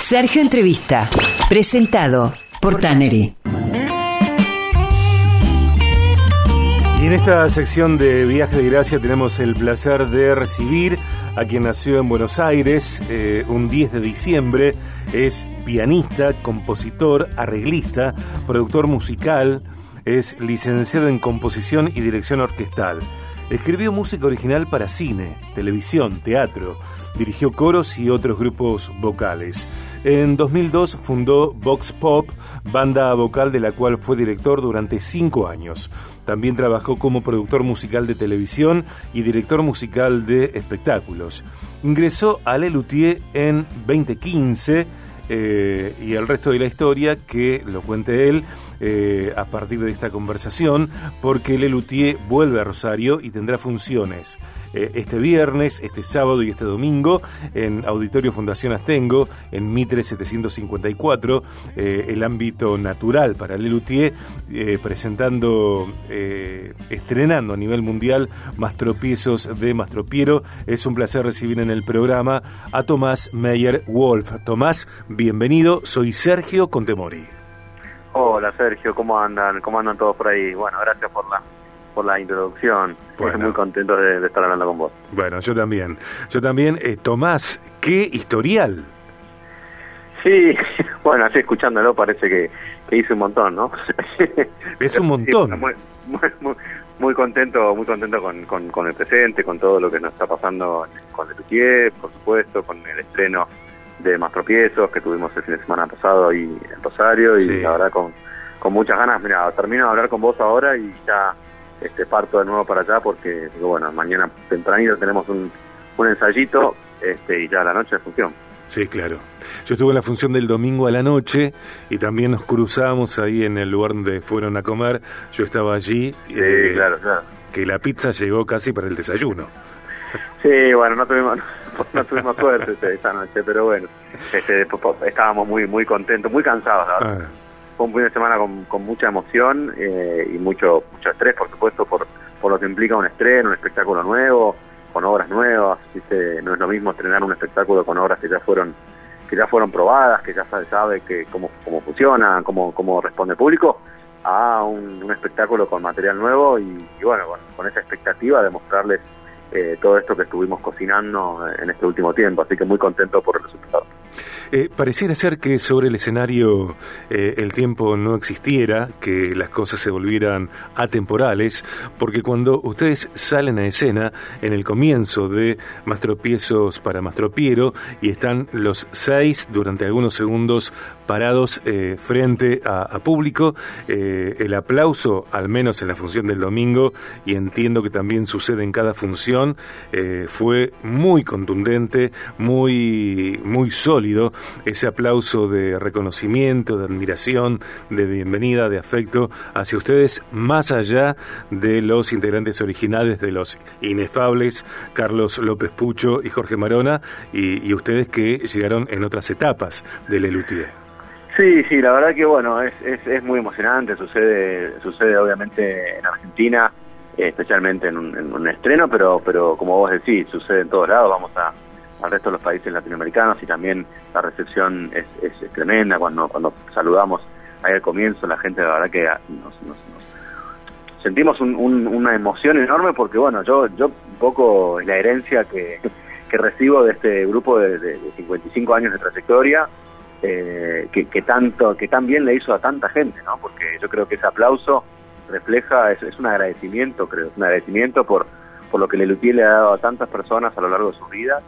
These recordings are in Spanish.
Sergio Entrevista, presentado por Tannery. Y en esta sección de Viaje de Gracia tenemos el placer de recibir a quien nació en Buenos Aires eh, un 10 de diciembre. Es pianista, compositor, arreglista, productor musical, es licenciado en composición y dirección orquestal. Escribió música original para cine, televisión, teatro, dirigió coros y otros grupos vocales. En 2002 fundó Vox Pop, banda vocal de la cual fue director durante cinco años. También trabajó como productor musical de televisión y director musical de espectáculos. Ingresó a Lelutier en 2015 eh, y el resto de la historia que lo cuente él eh, a partir de esta conversación, porque Lelutier vuelve a Rosario y tendrá funciones eh, este viernes, este sábado y este domingo en Auditorio Fundación Astengo, en Mitre 754, el ámbito natural para Lelutier, presentando, estrenando a nivel mundial Mastropiezos de Mastropiero. Es un placer recibir en el programa a Tomás Meyer Wolf. Tomás, bienvenido, soy Sergio Contemori. Hola Sergio, ¿cómo andan? ¿Cómo andan todos por ahí? Bueno, gracias por la por la introducción. Estoy muy contento de, estar hablando con vos. Bueno, yo también. Yo también. Eh, Tomás, qué historial. Sí, bueno, así escuchándolo parece que, que hice un montón, ¿no? Es un montón. muy, muy, muy, contento, muy contento con, con, el presente, con todo lo que nos está pasando con el Lutier, por supuesto, con el estreno de más tropiezos que tuvimos el fin de semana pasado ahí en Rosario y la verdad con, con muchas ganas, mira, termino de hablar con vos ahora y ya este parto de nuevo para allá porque bueno, mañana tempranito tenemos un, un ensayito este, y ya a la noche de función. Sí, claro. Yo estuve en la función del domingo a la noche y también nos cruzamos ahí en el lugar donde fueron a comer. Yo estaba allí. Sí, eh, claro, claro. Que la pizza llegó casi para el desayuno. Sí, bueno, no tuvimos, no tuvimos suerte esta noche, pero bueno, este, estábamos muy muy contentos, muy cansados. Ah. Fue un fin de semana con, con mucha emoción eh, y mucho mucho estrés, por supuesto, por, por lo que implica un estreno, un espectáculo nuevo, con obras nuevas. No es lo mismo estrenar un espectáculo con obras que ya fueron que ya fueron probadas, que ya se sabe que cómo, cómo funciona, cómo, cómo responde el público, a un, espectáculo con material nuevo y, bueno, con esa expectativa de mostrarles eh, todo esto que estuvimos cocinando en este último tiempo, así que muy contento por el resultado. Eh, pareciera ser que sobre el escenario eh, el tiempo no existiera, que las cosas se volvieran atemporales, porque cuando ustedes salen a escena en el comienzo de Mastropiezos para Mastropiero y están los seis durante algunos segundos parados eh, frente a, público, el aplauso, al menos en la función del domingo, y entiendo que también sucede en cada función, fue muy contundente, muy, muy sólido ese aplauso de reconocimiento, de admiración, de bienvenida, de afecto hacia ustedes, más allá de los integrantes originales, de los inefables Carlos López Pucho y Jorge Marona, y, ustedes que llegaron en otras etapas del Elutier. Sí, sí, la verdad que bueno, es, es, muy emocionante, sucede, sucede obviamente en Argentina, especialmente en un, en un, estreno, pero, pero como vos decís, sucede en todos lados, vamos a, al resto de los países latinoamericanos y también la recepción es, es, tremenda cuando cuando saludamos ahí al comienzo la gente la verdad que nos, sentimos una emoción enorme porque bueno yo yo un poco la herencia que, que recibo de este grupo de, de, 55 años de trayectoria eh, que, que tanto que tan bien le hizo a tanta gente no porque yo creo que ese aplauso refleja es, un agradecimiento creo es un agradecimiento por por lo que Lelutier le ha dado a tantas personas a lo largo de su vida.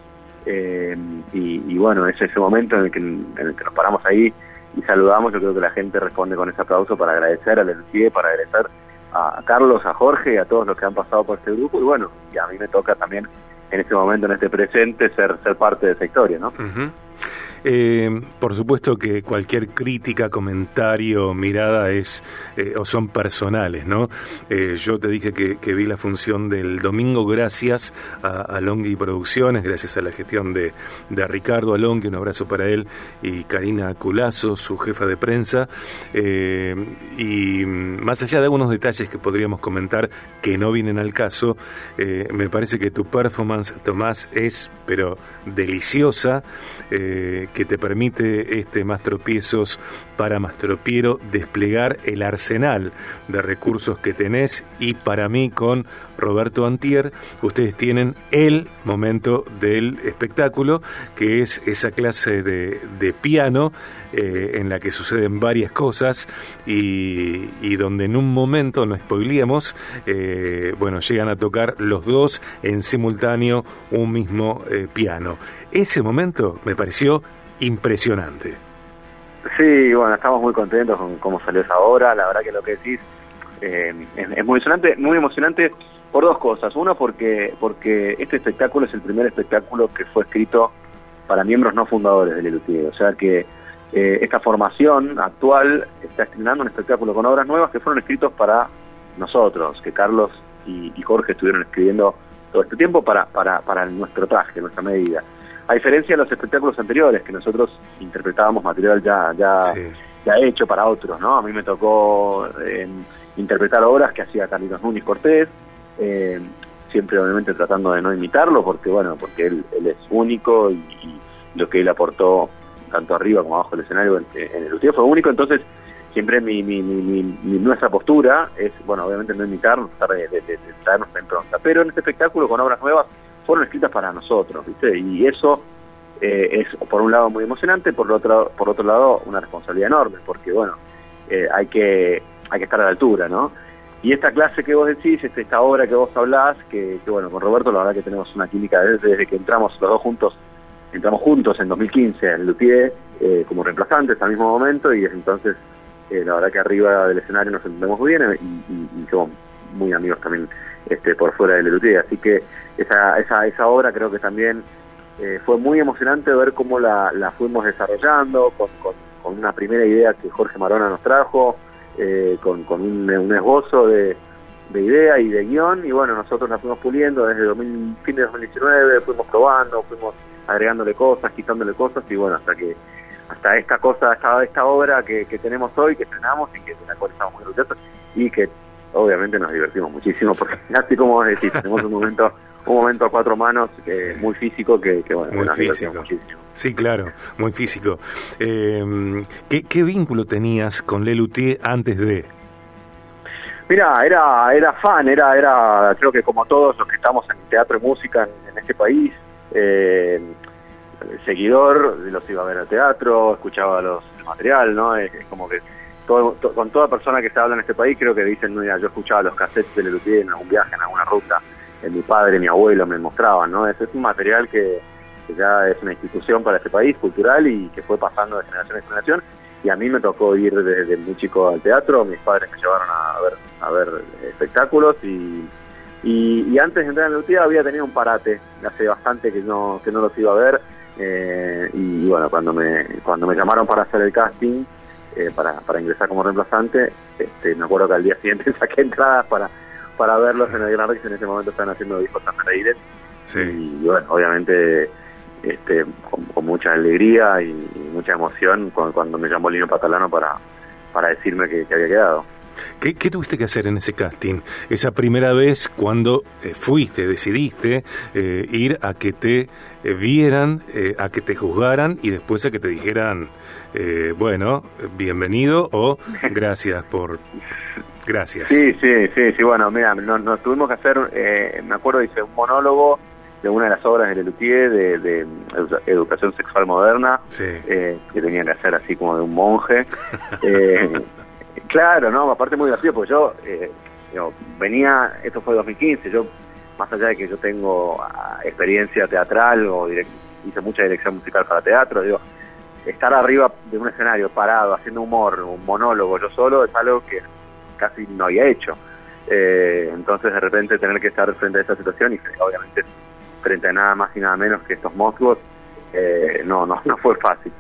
Eh, y, bueno, es ese momento en el, que, en el que nos paramos ahí y saludamos, yo creo que la gente responde con ese aplauso para agradecer al LCIE, para agradecer a, Carlos, a Jorge a todos los que han pasado por este grupo. Y bueno, y a mí me toca también en este momento, en este presente, ser, ser parte de esa historia, ¿no? Eh, por supuesto que cualquier crítica, comentario, mirada es eh, o son personales, ¿no? Eh, yo te dije que, vi la función del domingo gracias a, Longhi Producciones, gracias a la gestión de, de Ricardo Alonghi, un abrazo para él, y Karina Culazo, su jefa de prensa. y más allá de algunos detalles que podríamos comentar que no vienen al caso, me parece que tu performance, Tomás, es pero deliciosa que te permite este Más Tropiezos para Mastropiero desplegar el arsenal de recursos que tenés y para mí con Roberto Antier ustedes tienen el momento del espectáculo que es esa clase de, piano eh, en la que suceden varias cosas y, donde en un momento, no spoilíamos, eh, bueno, llegan a tocar los dos en simultáneo un mismo eh, piano. Ese momento me pareció impresionante. Sí, bueno, estamos muy contentos con cómo salió esa obra. La verdad que lo que decís eh, es, muy emocionante, muy emocionante por dos cosas. Uno, porque porque este espectáculo es el primer espectáculo que fue escrito para miembros no fundadores del LUTI. O sea que eh, esta formación actual está estrenando un espectáculo con obras nuevas que fueron escritos para nosotros, que Carlos y, y Jorge estuvieron escribiendo todo este tiempo para, para, para nuestro traje, nuestra medida. A diferencia de los espectáculos anteriores, que nosotros interpretábamos material ya, ya, ya hecho para otros, ¿no? A mí me tocó eh, interpretar obras que hacía Carlitos Núñez Cortés, eh, siempre obviamente tratando de no imitarlo, porque bueno, porque él, él es único y, lo que él aportó tanto arriba como abajo del escenario en, el último fue único, entonces siempre mi, mi, mi, nuestra postura es, bueno, obviamente no imitarnos, tratar de, de, de, traernos la impronta, pero en este espectáculo con obras nuevas fueron escritas para nosotros, ¿viste? Y eso eh, es, por un lado, muy emocionante, por otro, por otro lado, una responsabilidad enorme, porque, bueno, eh, hay, que, hay que estar a la altura, ¿no? Y esta clase que vos decís, este, esta obra que vos hablás, que, bueno, con Roberto la verdad que tenemos una química desde, que entramos los dos juntos, entramos juntos en 2015 en Lutier eh, como reemplazantes al mismo momento y desde entonces eh, la verdad que arriba del escenario nos entendemos muy bien y, y, somos muy amigos también este, por fuera del Lutier. Así que esa, esa, esa obra creo que también eh, fue muy emocionante ver cómo la, la fuimos desarrollando con, con, una primera idea que Jorge Marona nos trajo, eh, con, con un, esbozo de, de, idea y de guion, y bueno, nosotros la fuimos puliendo desde 2000, fin de 2019, fuimos probando, fuimos agregándole cosas, quitándole cosas, y bueno, hasta que hasta esta cosa, esta, esta obra que, que tenemos hoy, que estrenamos y que de la cual estamos muy orgullosos, y que obviamente nos divertimos muchísimo, porque así como vos decís, tenemos un momento un momento a cuatro manos que muy físico que, bueno, muy físico. muchísimo. Sí, claro, muy físico. Eh, ¿qué, vínculo tenías con Lelutier antes de? Mira, era era fan, era era creo que como todos los que estamos en teatro y música en, este país, eh, seguidor, los iba a ver al teatro, escuchaba los el material, ¿no? Es, como que con toda persona que se habla en este país creo que dicen, mira, yo escuchaba los cassettes de Lelutier en algún viaje, en alguna ruta mi padre, mi abuelo me mostraban, ¿no? Ese es un material que, ya es una institución para este país, cultural, y que fue pasando de generación en generación. Y a mí me tocó ir desde muy chico al teatro, mis padres me llevaron a ver, a ver espectáculos y, y, antes de entrar en la UTIA había tenido un parate, hace bastante que no, que no los iba a ver. Eh, y, bueno, cuando me, cuando me llamaron para hacer el casting, eh, para, para ingresar como reemplazante, este, me acuerdo que al día siguiente saqué entradas para para verlos en el Gran Rex. En ese momento están haciendo discos tan Sí. Y bueno, obviamente este, con, mucha alegría y, mucha emoción cuando, me llamó Lino Patalano para, para decirme que, había quedado. ¿Qué, tuviste que hacer en ese casting? Esa primera vez cuando eh, fuiste, decidiste eh, ir a que te eh, vieran, a que te juzgaran y después a que te dijeran, bueno, bienvenido o gracias por, Gracias. Sí, sí, sí, sí. Bueno, mira, nos, tuvimos que hacer, eh, me acuerdo, hice un monólogo de una de las obras de Lelutier de, de, educación sexual moderna, eh, que tenía que hacer así como de un monje. claro, no, aparte muy divertido, porque yo, eh, venía, esto fue 2015, yo, más allá de que yo tengo ah, experiencia teatral o hice mucha dirección musical para teatro, digo, estar arriba de un escenario parado, haciendo humor, un monólogo yo solo, es algo que casi no había hecho. Eh, entonces de repente tener que estar frente a esta situación y obviamente frente a nada más y nada menos que estos monstruos, eh, no, no, no fue fácil.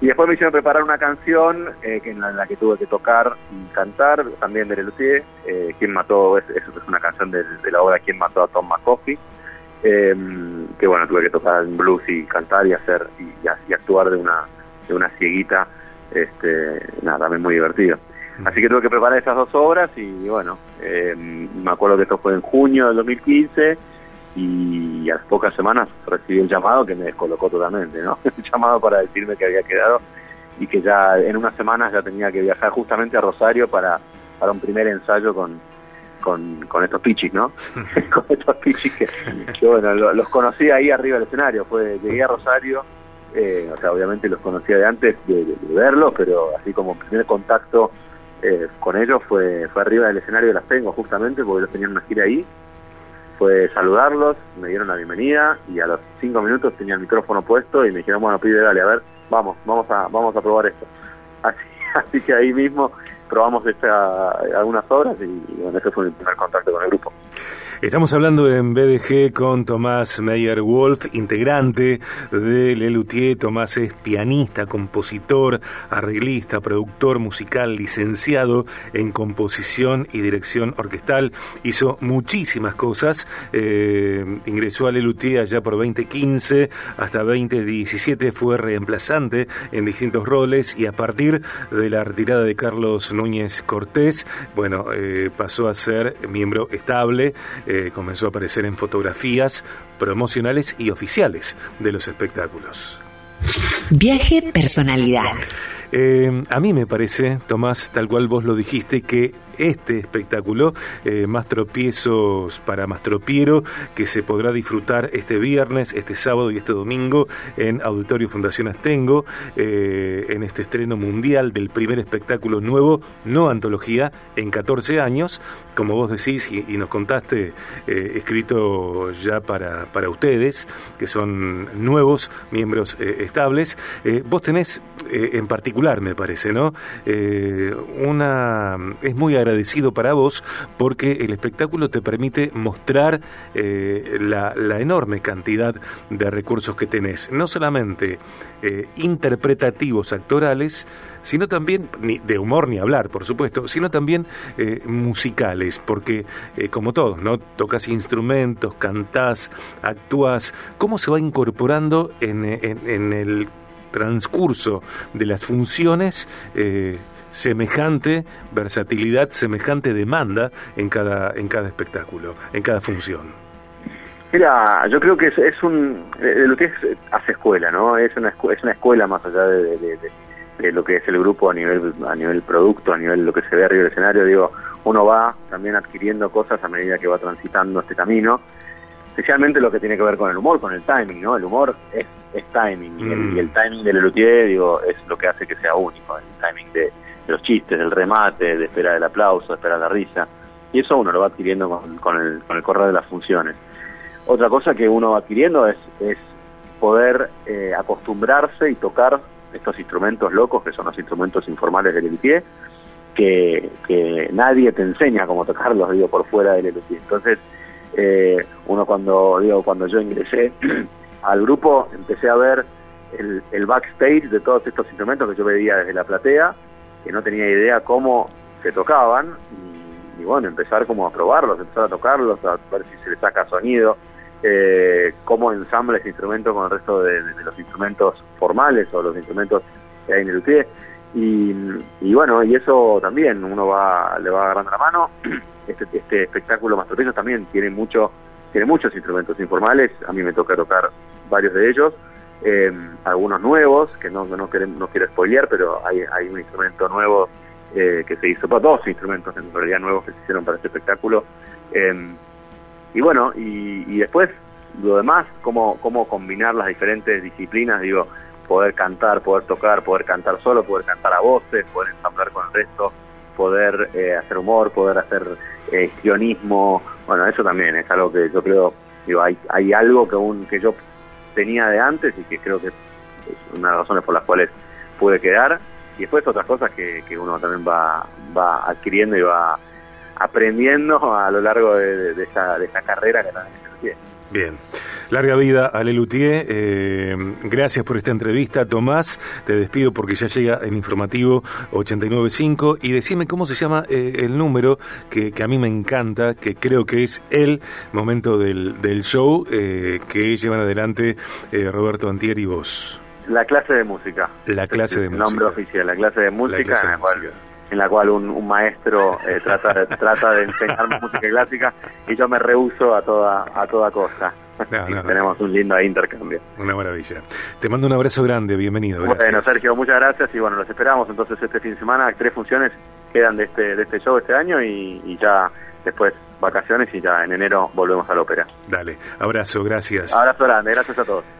Y después me hicieron preparar una canción eh, que en, la, que tuve que tocar y cantar, también de Lelutier, eh, Quien mató, eso es una canción de, la obra Quien mató a Tom McCoffey, que bueno, tuve que tocar en blues y cantar y hacer y, y actuar de una, de una cieguita, este, nada, también muy divertido. Así que tuve que preparar esas dos obras y bueno, eh, me acuerdo que esto fue en junio del 2015 y a las pocas semanas recibí el llamado que me descolocó totalmente, ¿no? El llamado para decirme que había quedado y que ya en unas semanas ya tenía que viajar justamente a Rosario para, para un primer ensayo con, con, con estos pichis, ¿no? con estos pichis que, bueno, los conocí ahí arriba del escenario, fue llegué a Rosario, eh, o sea, obviamente los conocía de antes de, verlos, pero así como primer contacto eh, con ellos fue, fue arriba del escenario de Las Tengo justamente, porque ellos tenían una gira ahí, fue saludarlos, me dieron la bienvenida y a los cinco minutos tenía el micrófono puesto y me dijeron, bueno, pide, dale, a ver, vamos, vamos a, vamos a probar esto. Así, que ahí mismo probamos esta, algunas horas y, bueno, ese fue mi primer contacto con el grupo. Estamos hablando en BDG con Tomás Meyer Wolf, integrante de Lelutier. Tomás es pianista, compositor, arreglista, productor musical, licenciado en composición y dirección orquestal. Hizo muchísimas cosas. Eh, ingresó a Lelutier allá por 2015 hasta 2017. Fue reemplazante en distintos roles y a partir de la retirada de Carlos Núñez Cortés, bueno, eh, pasó a ser miembro estable eh, comenzó a aparecer en fotografías promocionales y oficiales de los espectáculos. Viaje personalidad. Eh, a mí me parece, Tomás, tal cual vos lo dijiste, que este espectáculo, eh, Más tropiezos para Mastropiero, que se podrá disfrutar este viernes, este sábado y este domingo en Auditorio Fundación Astengo, eh, en este estreno mundial del primer espectáculo nuevo, no antología, en 14 años, como vos decís y, nos contaste, eh, escrito ya para, para ustedes, que son nuevos miembros estables. vos tenés en particular, me parece, ¿no? una es muy agradecido para vos porque el espectáculo te permite mostrar eh, la, enorme cantidad de recursos que tenés, no solamente eh, interpretativos actorales, sino también, ni de humor ni hablar, por supuesto, sino también eh, musicales, porque como todos, ¿no? Tocas instrumentos, cantás, actúas, ¿cómo se va incorporando en, en, el transcurso de las funciones semejante versatilidad, semejante demanda en cada, en cada espectáculo, en cada función. Mira, yo creo que es, es un, eh, lo que es, hace escuela, ¿no? Es una, es una escuela más allá de, lo que es el grupo a nivel, a nivel producto, a nivel lo que se ve arriba del escenario, digo, uno va también adquiriendo cosas a medida que va transitando este camino, especialmente lo que tiene que ver con el humor, con el timing, ¿no? El humor es, es timing, y, el, y, el, mm. timing del Lelutier, digo, es lo que hace que sea único, el timing de, los chistes, del remate, de esperar el aplauso, de esperar la risa. Y eso uno lo va adquiriendo con, el, con el correr de las funciones. Otra cosa que uno va adquiriendo es, es poder eh, acostumbrarse y tocar estos instrumentos locos, que son los instrumentos informales del luthier, que, que nadie te enseña cómo tocarlos, digo, por fuera del luthier. Entonces, eh, uno cuando, digo, cuando yo ingresé al grupo, empecé a ver el, backstage de todos estos instrumentos que yo veía desde la platea, que no tenía idea cómo se tocaban y, bueno, empezar como a probarlos, empezar a tocarlos, a ver si se le saca sonido, eh, cómo ensambla ese instrumento con el resto de, los instrumentos formales o los instrumentos que hay en el pie. Y, y, bueno, y eso también uno va le va agarrando la mano. Este, este espectáculo Mastropeños también tiene mucho tiene muchos instrumentos informales, a mí me toca tocar varios de ellos eh, algunos nuevos, que no, no, no quiero spoilear, pero hay, hay un instrumento nuevo eh, que se hizo, dos instrumentos en realidad nuevos que se hicieron para este espectáculo. Eh, y bueno, y, y, después lo demás, cómo, cómo combinar las diferentes disciplinas, digo, poder cantar, poder tocar, poder cantar solo, poder cantar a voces, poder ensamblar con el resto, poder eh, hacer humor, poder hacer eh, guionismo, bueno, eso también es algo que yo creo, digo, hay, hay algo que, un, que yo tenía de antes y que creo que es una de las razones por las cuales pude quedar. Y después otras cosas que, que uno también va, va adquiriendo y va aprendiendo a lo largo de, esa, de esa carrera que también se Bien. Larga vida a Lelutier. Eh, gracias por esta entrevista, Tomás. Te despido porque ya llega el informativo 895. Y decime cómo se llama eh, el número que, que, a mí me encanta, que creo que es el momento del, del show eh, que llevan adelante eh, Roberto Antier y vos. La clase de música. La clase de el música. nombre oficial, la clase de música. La clase de música en la cual un, maestro eh, trata, trata de enseñarme música clásica y yo me rehuso a toda, a toda costa. tenemos un lindo intercambio. Una maravilla. Te mando un abrazo grande, bienvenido. Bueno, Sergio, muchas gracias y bueno, los esperamos entonces este fin de semana. Tres funciones quedan de este, de este show este año y, ya después vacaciones y ya en enero volvemos a la ópera. Dale, abrazo, gracias. Abrazo grande, gracias a todos.